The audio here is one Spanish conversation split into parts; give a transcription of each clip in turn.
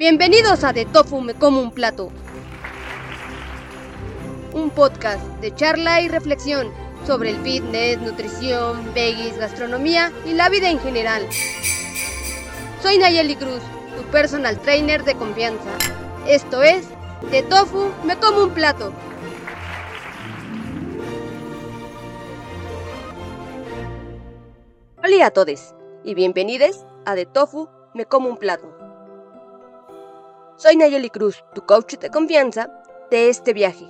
Bienvenidos a De Tofu Me Como un Plato. Un podcast de charla y reflexión sobre el fitness, nutrición, veggies, gastronomía y la vida en general. Soy Nayeli Cruz, tu personal trainer de confianza. Esto es De Tofu Me Como un Plato. Hola a todos y bienvenidos a De Tofu Me Como un Plato. Soy Nayeli Cruz, tu coach de confianza de este viaje,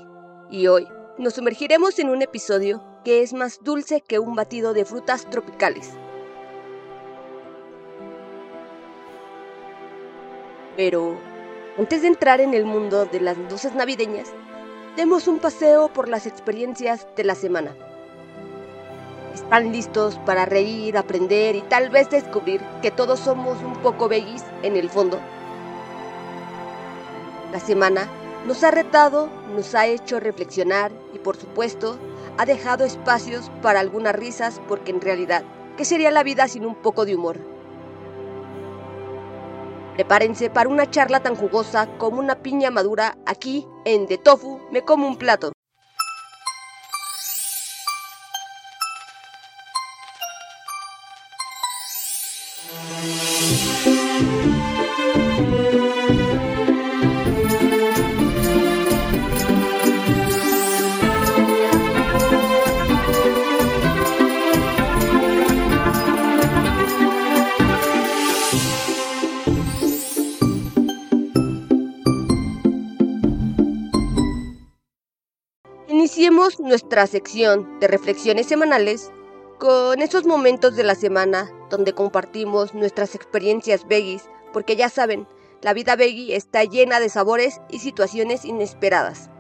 y hoy nos sumergiremos en un episodio que es más dulce que un batido de frutas tropicales. Pero antes de entrar en el mundo de las luces navideñas, demos un paseo por las experiencias de la semana. ¿Están listos para reír, aprender y tal vez descubrir que todos somos un poco veggies en el fondo? La semana nos ha retado, nos ha hecho reflexionar y por supuesto ha dejado espacios para algunas risas porque en realidad, ¿qué sería la vida sin un poco de humor? Prepárense para una charla tan jugosa como una piña madura aquí en De Tofu Me Como un Plato. Nuestra sección de reflexiones semanales con esos momentos de la semana donde compartimos nuestras experiencias veggies, porque ya saben, la vida veggie está llena de sabores y situaciones inesperadas.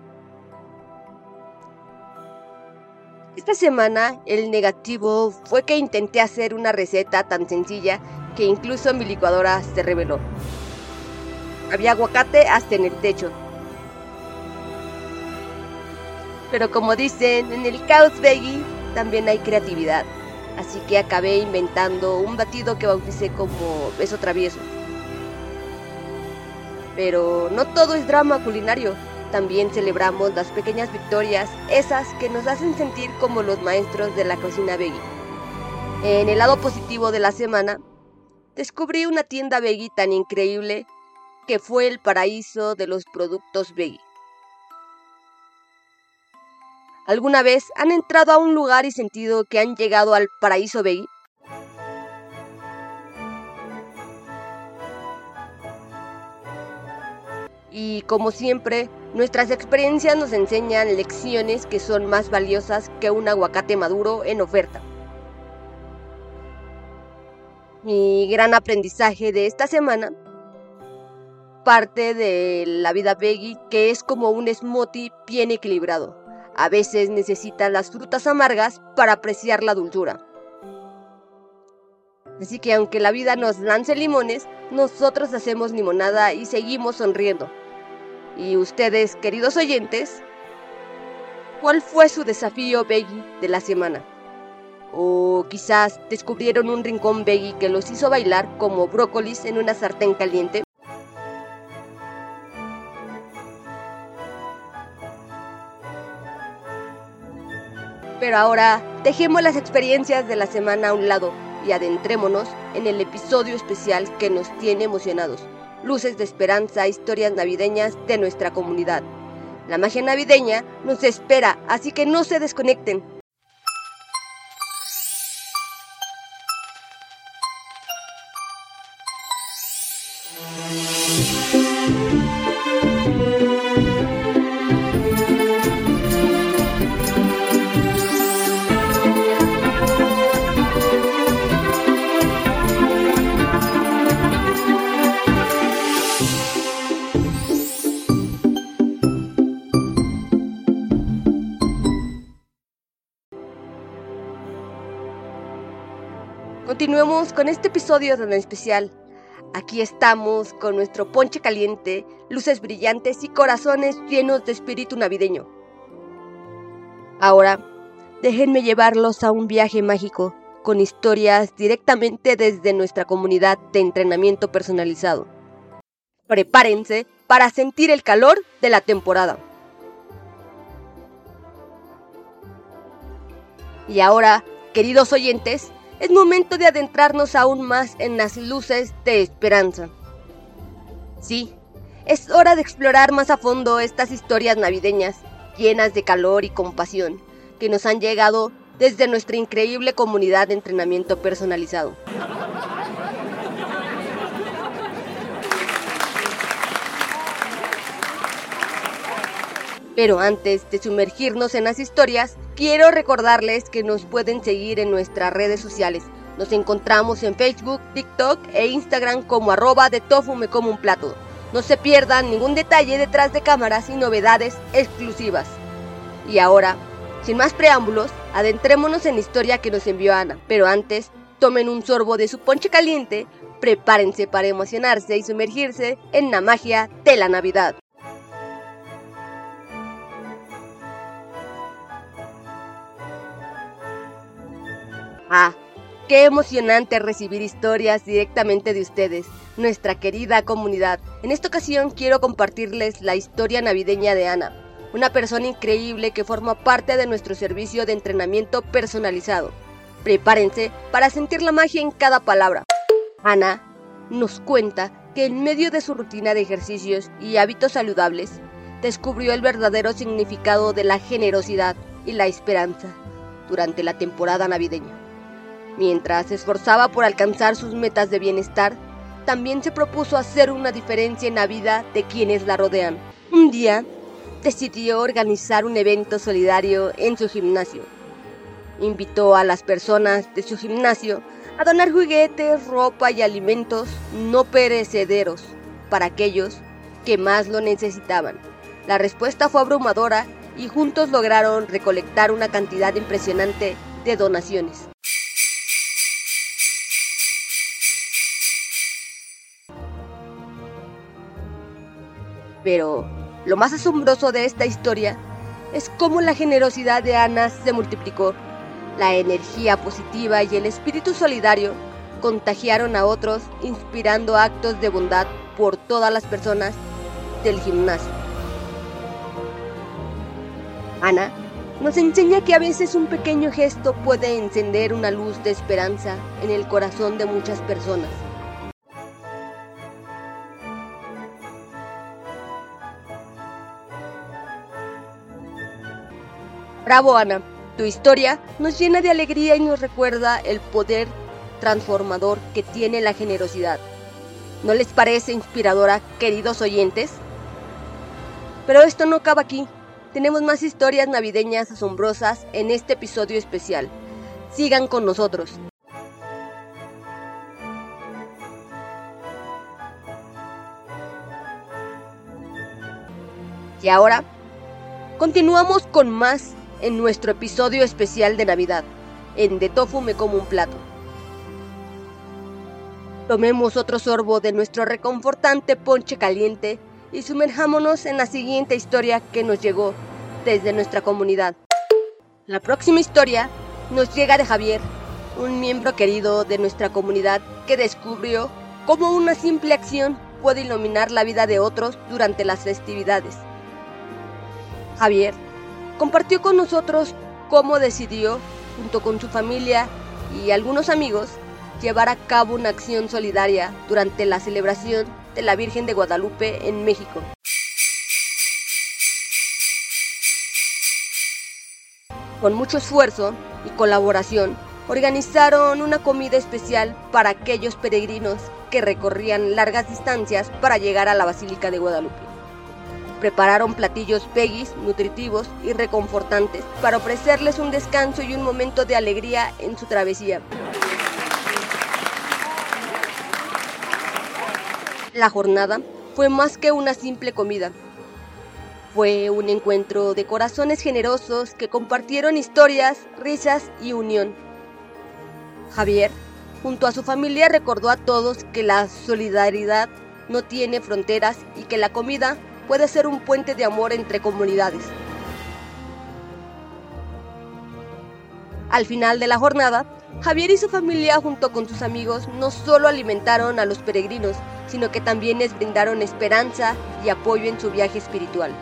Esta semana el negativo fue que intenté hacer una receta tan sencilla que incluso mi licuadora se reveló. Había aguacate hasta en el techo, pero como dicen, en el caos veggie también hay creatividad. Así que acabé inventando un batido que bauticé como beso travieso. Pero no todo es drama culinario. También celebramos las pequeñas victorias, esas que nos hacen sentir como los maestros de la cocina veggie. En el lado positivo de la semana, descubrí una tienda veggie tan increíble que fue el paraíso de los productos veggie. ¿Alguna vez han entrado a un lugar y sentido que han llegado al paraíso veggie? Y como siempre, nuestras experiencias nos enseñan lecciones que son más valiosas que un aguacate maduro en oferta. Mi gran aprendizaje de esta semana parte de la vida veggie que es como un smoothie bien equilibrado. A veces necesitan las frutas amargas para apreciar la dulzura. Así que aunque la vida nos lance limones, nosotros hacemos limonada y seguimos sonriendo. Y ustedes, queridos oyentes, ¿cuál fue su desafío veggie de la semana? O quizás descubrieron un rincón veggie que los hizo bailar como brócolis en una sartén caliente. Pero ahora dejemos las experiencias de la semana a un lado y adentrémonos en el episodio especial que nos tiene emocionados. Luces de esperanza, historias navideñas de nuestra comunidad. La magia navideña nos espera, así que no se desconecten. Continuemos con este episodio tan especial. Aquí estamos con nuestro ponche caliente, luces brillantes y corazones llenos de espíritu navideño. Ahora, déjenme llevarlos a un viaje mágico con historias directamente desde nuestra comunidad de entrenamiento personalizado. Prepárense para sentir el calor de la temporada. Y ahora, queridos oyentes, es momento de adentrarnos aún más en las luces de esperanza. Sí, es hora de explorar más a fondo estas historias navideñas, llenas de calor y compasión, que nos han llegado desde nuestra increíble comunidad de entrenamiento personalizado. Pero antes de sumergirnos en las historias, quiero recordarles que nos pueden seguir en nuestras redes sociales. Nos encontramos en Facebook, TikTok e Instagram como arroba de tofu como un plato. No se pierdan ningún detalle detrás de cámaras y novedades exclusivas. Y ahora, sin más preámbulos, adentrémonos en la historia que nos envió Ana. Pero antes, tomen un sorbo de su ponche caliente, prepárense para emocionarse y sumergirse en la magia de la Navidad. Ah, qué emocionante recibir historias directamente de ustedes, nuestra querida comunidad. En esta ocasión quiero compartirles la historia navideña de Ana, una persona increíble que forma parte de nuestro servicio de entrenamiento personalizado. Prepárense para sentir la magia en cada palabra. Ana nos cuenta que en medio de su rutina de ejercicios y hábitos saludables, descubrió el verdadero significado de la generosidad y la esperanza durante la temporada navideña. Mientras se esforzaba por alcanzar sus metas de bienestar, también se propuso hacer una diferencia en la vida de quienes la rodean. Un día, decidió organizar un evento solidario en su gimnasio. Invitó a las personas de su gimnasio a donar juguetes, ropa y alimentos no perecederos para aquellos que más lo necesitaban. La respuesta fue abrumadora y juntos lograron recolectar una cantidad impresionante de donaciones. Pero lo más asombroso de esta historia es cómo la generosidad de Ana se multiplicó. La energía positiva y el espíritu solidario contagiaron a otros, inspirando actos de bondad por todas las personas del gimnasio. Ana nos enseña que a veces un pequeño gesto puede encender una luz de esperanza en el corazón de muchas personas. Bravo Ana, tu historia nos llena de alegría y nos recuerda el poder transformador que tiene la generosidad. ¿No les parece inspiradora, queridos oyentes? Pero esto no acaba aquí. Tenemos más historias navideñas asombrosas en este episodio especial. Sigan con nosotros. Y ahora, continuamos con más en nuestro episodio especial de Navidad, en De Tofu me como un plato. Tomemos otro sorbo de nuestro reconfortante ponche caliente y sumerjámonos en la siguiente historia que nos llegó desde nuestra comunidad. La próxima historia nos llega de Javier, un miembro querido de nuestra comunidad que descubrió cómo una simple acción puede iluminar la vida de otros durante las festividades. Javier compartió con nosotros cómo decidió, junto con su familia y algunos amigos, llevar a cabo una acción solidaria durante la celebración de la Virgen de Guadalupe en México. Con mucho esfuerzo y colaboración, organizaron una comida especial para aquellos peregrinos que recorrían largas distancias para llegar a la Basílica de Guadalupe. Prepararon platillos veggies, nutritivos y reconfortantes para ofrecerles un descanso y un momento de alegría en su travesía. La jornada fue más que una simple comida. Fue un encuentro de corazones generosos que compartieron historias, risas y unión. Javier, junto a su familia, recordó a todos que la solidaridad no tiene fronteras y que la comida puede ser un puente de amor entre comunidades. Al final de la jornada, Javier y su familia junto con sus amigos no solo alimentaron a los peregrinos, sino que también les brindaron esperanza y apoyo en su viaje espiritual.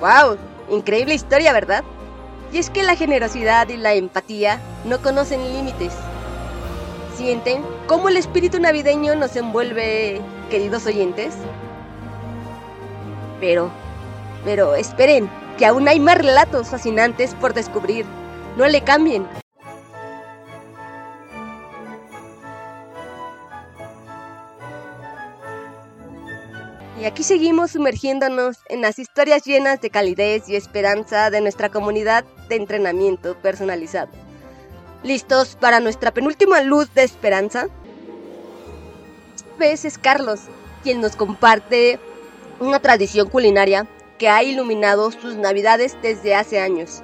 ¡Wow! Increíble historia, ¿verdad? Y es que la generosidad y la empatía no conocen límites. ¿Sienten cómo el espíritu navideño nos envuelve, queridos oyentes? Pero, pero esperen, que aún hay más relatos fascinantes por descubrir. No le cambien. Y aquí seguimos sumergiéndonos en las historias llenas de calidez y esperanza de nuestra comunidad de entrenamiento personalizado. ¿Listos para nuestra penúltima luz de esperanza? Vez es Carlos, quien nos comparte una tradición culinaria que ha iluminado sus navidades desde hace años.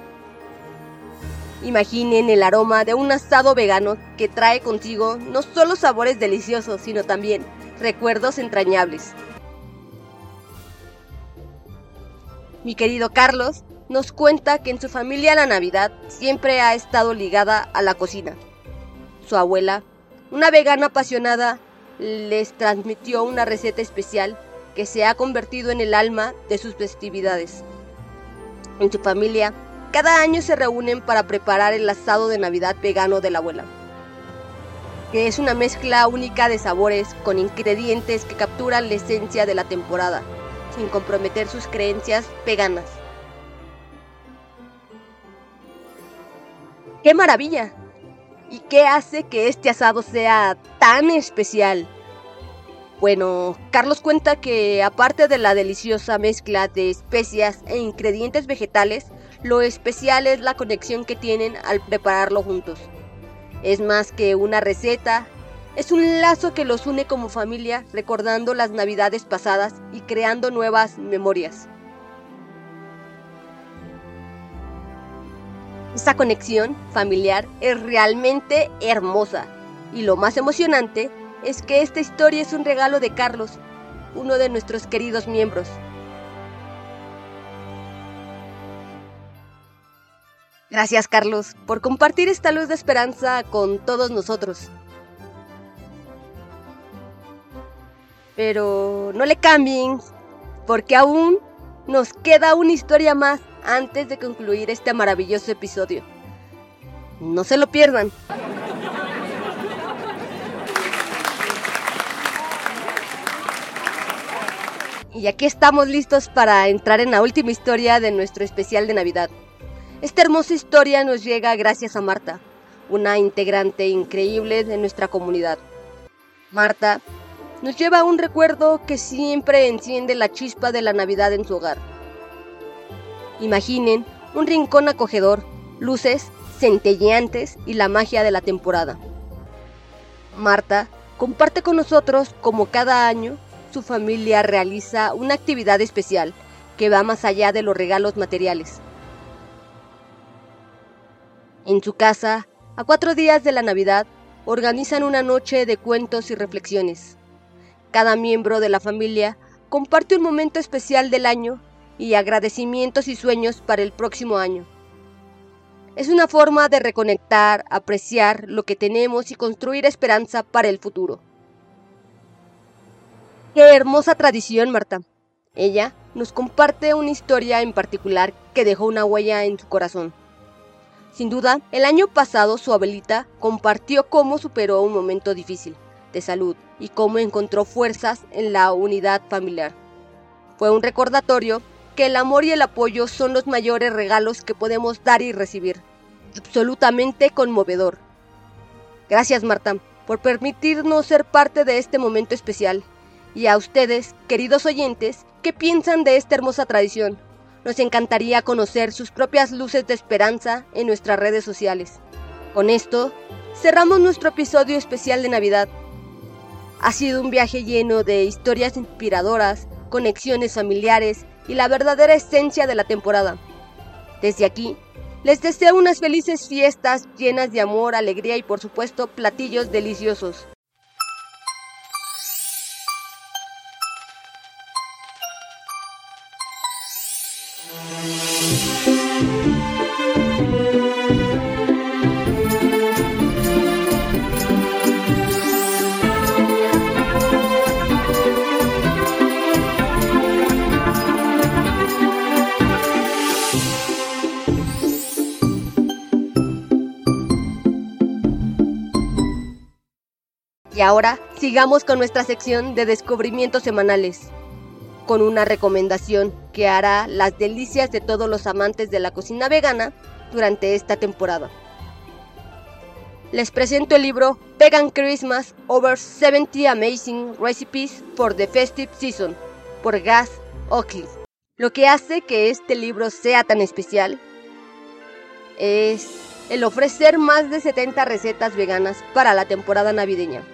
Imaginen el aroma de un asado vegano que trae consigo no solo sabores deliciosos, sino también recuerdos entrañables. Mi querido Carlos nos cuenta que en su familia la Navidad siempre ha estado ligada a la cocina. Su abuela, una vegana apasionada, les transmitió una receta especial que se ha convertido en el alma de sus festividades. En su familia, cada año se reúnen para preparar el asado de Navidad vegano de la abuela, que es una mezcla única de sabores con ingredientes que capturan la esencia de la temporada sin comprometer sus creencias veganas. ¡Qué maravilla! ¿Y qué hace que este asado sea tan especial? Bueno, Carlos cuenta que aparte de la deliciosa mezcla de especias e ingredientes vegetales, lo especial es la conexión que tienen al prepararlo juntos. Es más que una receta, es un lazo que los une como familia, recordando las navidades pasadas y creando nuevas memorias. Esta conexión familiar es realmente hermosa y lo más emocionante es que esta historia es un regalo de Carlos, uno de nuestros queridos miembros. Gracias Carlos por compartir esta luz de esperanza con todos nosotros. Pero no le cambien, porque aún nos queda una historia más antes de concluir este maravilloso episodio. No se lo pierdan. Y aquí estamos listos para entrar en la última historia de nuestro especial de Navidad. Esta hermosa historia nos llega gracias a Marta, una integrante increíble de nuestra comunidad. Marta nos lleva a un recuerdo que siempre enciende la chispa de la Navidad en su hogar. Imaginen un rincón acogedor, luces centelleantes y la magia de la temporada. Marta comparte con nosotros como cada año su familia realiza una actividad especial que va más allá de los regalos materiales. En su casa, a cuatro días de la Navidad, organizan una noche de cuentos y reflexiones. Cada miembro de la familia comparte un momento especial del año y agradecimientos y sueños para el próximo año. Es una forma de reconectar, apreciar lo que tenemos y construir esperanza para el futuro. Qué hermosa tradición, Marta. Ella nos comparte una historia en particular que dejó una huella en su corazón. Sin duda, el año pasado su abuelita compartió cómo superó un momento difícil de salud y cómo encontró fuerzas en la unidad familiar. Fue un recordatorio que el amor y el apoyo son los mayores regalos que podemos dar y recibir. Absolutamente conmovedor. Gracias Marta por permitirnos ser parte de este momento especial. Y a ustedes, queridos oyentes, ¿qué piensan de esta hermosa tradición? Nos encantaría conocer sus propias luces de esperanza en nuestras redes sociales. Con esto, cerramos nuestro episodio especial de Navidad. Ha sido un viaje lleno de historias inspiradoras, conexiones familiares y la verdadera esencia de la temporada. Desde aquí, les deseo unas felices fiestas llenas de amor, alegría y por supuesto platillos deliciosos. Y ahora sigamos con nuestra sección de descubrimientos semanales, con una recomendación que hará las delicias de todos los amantes de la cocina vegana durante esta temporada. Les presento el libro Vegan Christmas Over 70 Amazing Recipes for the Festive Season por Gas Oakley. Lo que hace que este libro sea tan especial es el ofrecer más de 70 recetas veganas para la temporada navideña,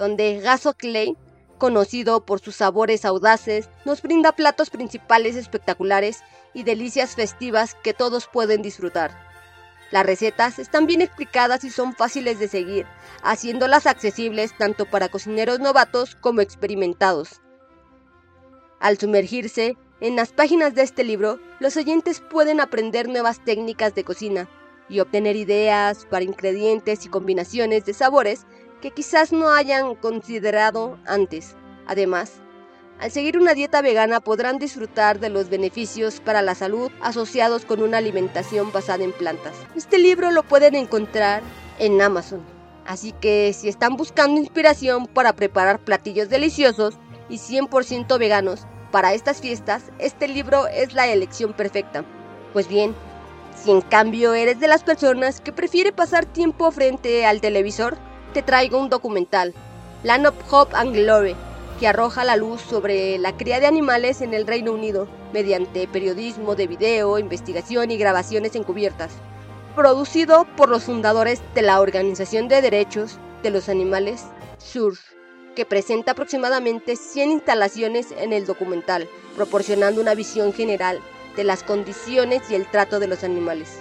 donde Gas Oakley conocido por sus sabores audaces, nos brinda platos principales espectaculares y delicias festivas que todos pueden disfrutar. Las recetas están bien explicadas y son fáciles de seguir, haciéndolas accesibles tanto para cocineros novatos como experimentados. Al sumergirse en las páginas de este libro, los oyentes pueden aprender nuevas técnicas de cocina y obtener ideas para ingredientes y combinaciones de sabores que quizás no hayan considerado antes. Además, al seguir una dieta vegana podrán disfrutar de los beneficios para la salud asociados con una alimentación basada en plantas. Este libro lo pueden encontrar en Amazon. Así que si están buscando inspiración para preparar platillos deliciosos y 100% veganos para estas fiestas, este libro es la elección perfecta. Pues bien, si en cambio eres de las personas que prefiere pasar tiempo frente al televisor, te traigo un documental, Land of Hope and Glory, que arroja la luz sobre la cría de animales en el Reino Unido mediante periodismo de video, investigación y grabaciones encubiertas. Producido por los fundadores de la Organización de Derechos de los Animales, SUR, que presenta aproximadamente 100 instalaciones en el documental, proporcionando una visión general de las condiciones y el trato de los animales.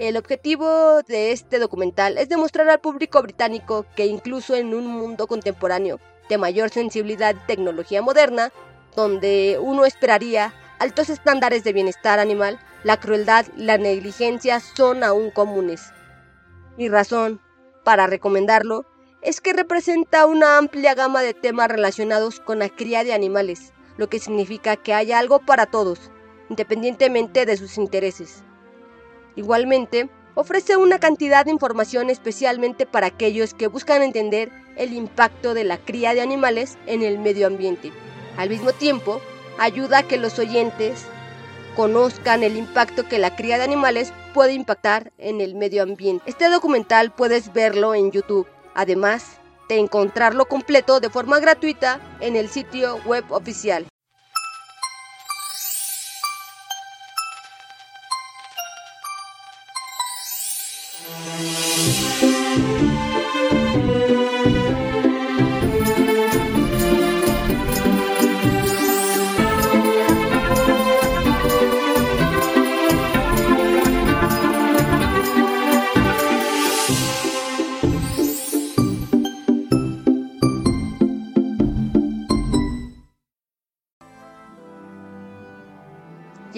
El objetivo de este documental es demostrar al público británico que incluso en un mundo contemporáneo de mayor sensibilidad y tecnología moderna, donde uno esperaría altos estándares de bienestar animal, la crueldad y la negligencia son aún comunes. Mi razón para recomendarlo es que representa una amplia gama de temas relacionados con la cría de animales, lo que significa que hay algo para todos, independientemente de sus intereses. Igualmente, ofrece una cantidad de información especialmente para aquellos que buscan entender el impacto de la cría de animales en el medio ambiente. Al mismo tiempo, ayuda a que los oyentes conozcan el impacto que la cría de animales puede impactar en el medio ambiente. Este documental puedes verlo en YouTube, además de encontrarlo completo de forma gratuita en el sitio web oficial.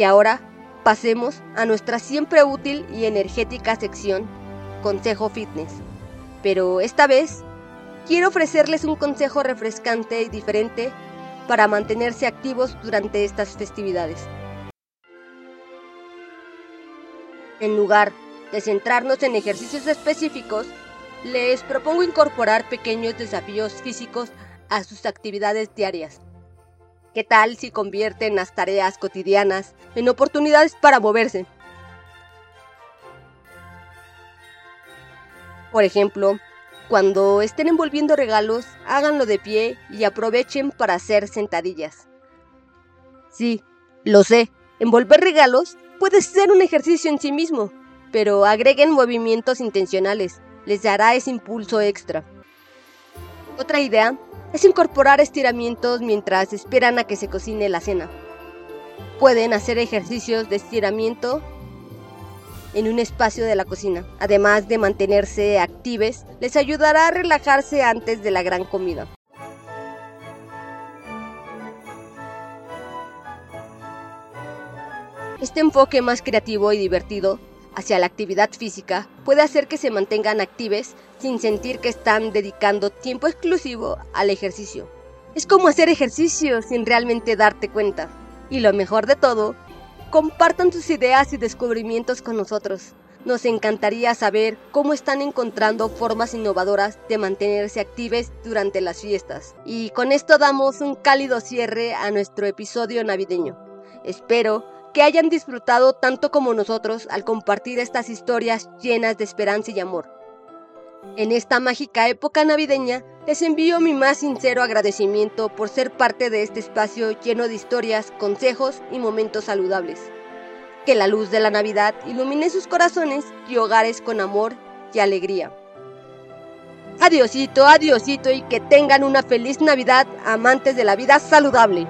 Y ahora pasemos a nuestra siempre útil y energética sección, Consejo Fitness. Pero esta vez quiero ofrecerles un consejo refrescante y diferente para mantenerse activos durante estas festividades. En lugar de centrarnos en ejercicios específicos, les propongo incorporar pequeños desafíos físicos a sus actividades diarias. ¿Qué tal si convierten las tareas cotidianas en oportunidades para moverse? Por ejemplo, cuando estén envolviendo regalos, háganlo de pie y aprovechen para hacer sentadillas. Sí, lo sé, envolver regalos puede ser un ejercicio en sí mismo, pero agreguen movimientos intencionales, les dará ese impulso extra. Otra idea es incorporar estiramientos mientras esperan a que se cocine la cena. Pueden hacer ejercicios de estiramiento en un espacio de la cocina. Además de mantenerse actives, les ayudará a relajarse antes de la gran comida. Este enfoque más creativo y divertido hacia la actividad física puede hacer que se mantengan actives sin sentir que están dedicando tiempo exclusivo al ejercicio. Es como hacer ejercicio sin realmente darte cuenta. Y lo mejor de todo, compartan sus ideas y descubrimientos con nosotros. nos encantaría saber cómo están encontrando formas innovadoras de mantenerse actives durante las fiestas. Y con esto damos un cálido cierre a nuestro episodio navideño. Espero que hayan disfrutado tanto como nosotros al compartir estas historias llenas de esperanza y amor. En esta mágica época navideña, les envío mi más sincero agradecimiento por ser parte de este espacio lleno de historias, consejos y momentos saludables. Que la luz de la Navidad ilumine sus corazones y hogares con amor y alegría. Adiosito, adiosito y que tengan una feliz Navidad, amantes de la vida saludable.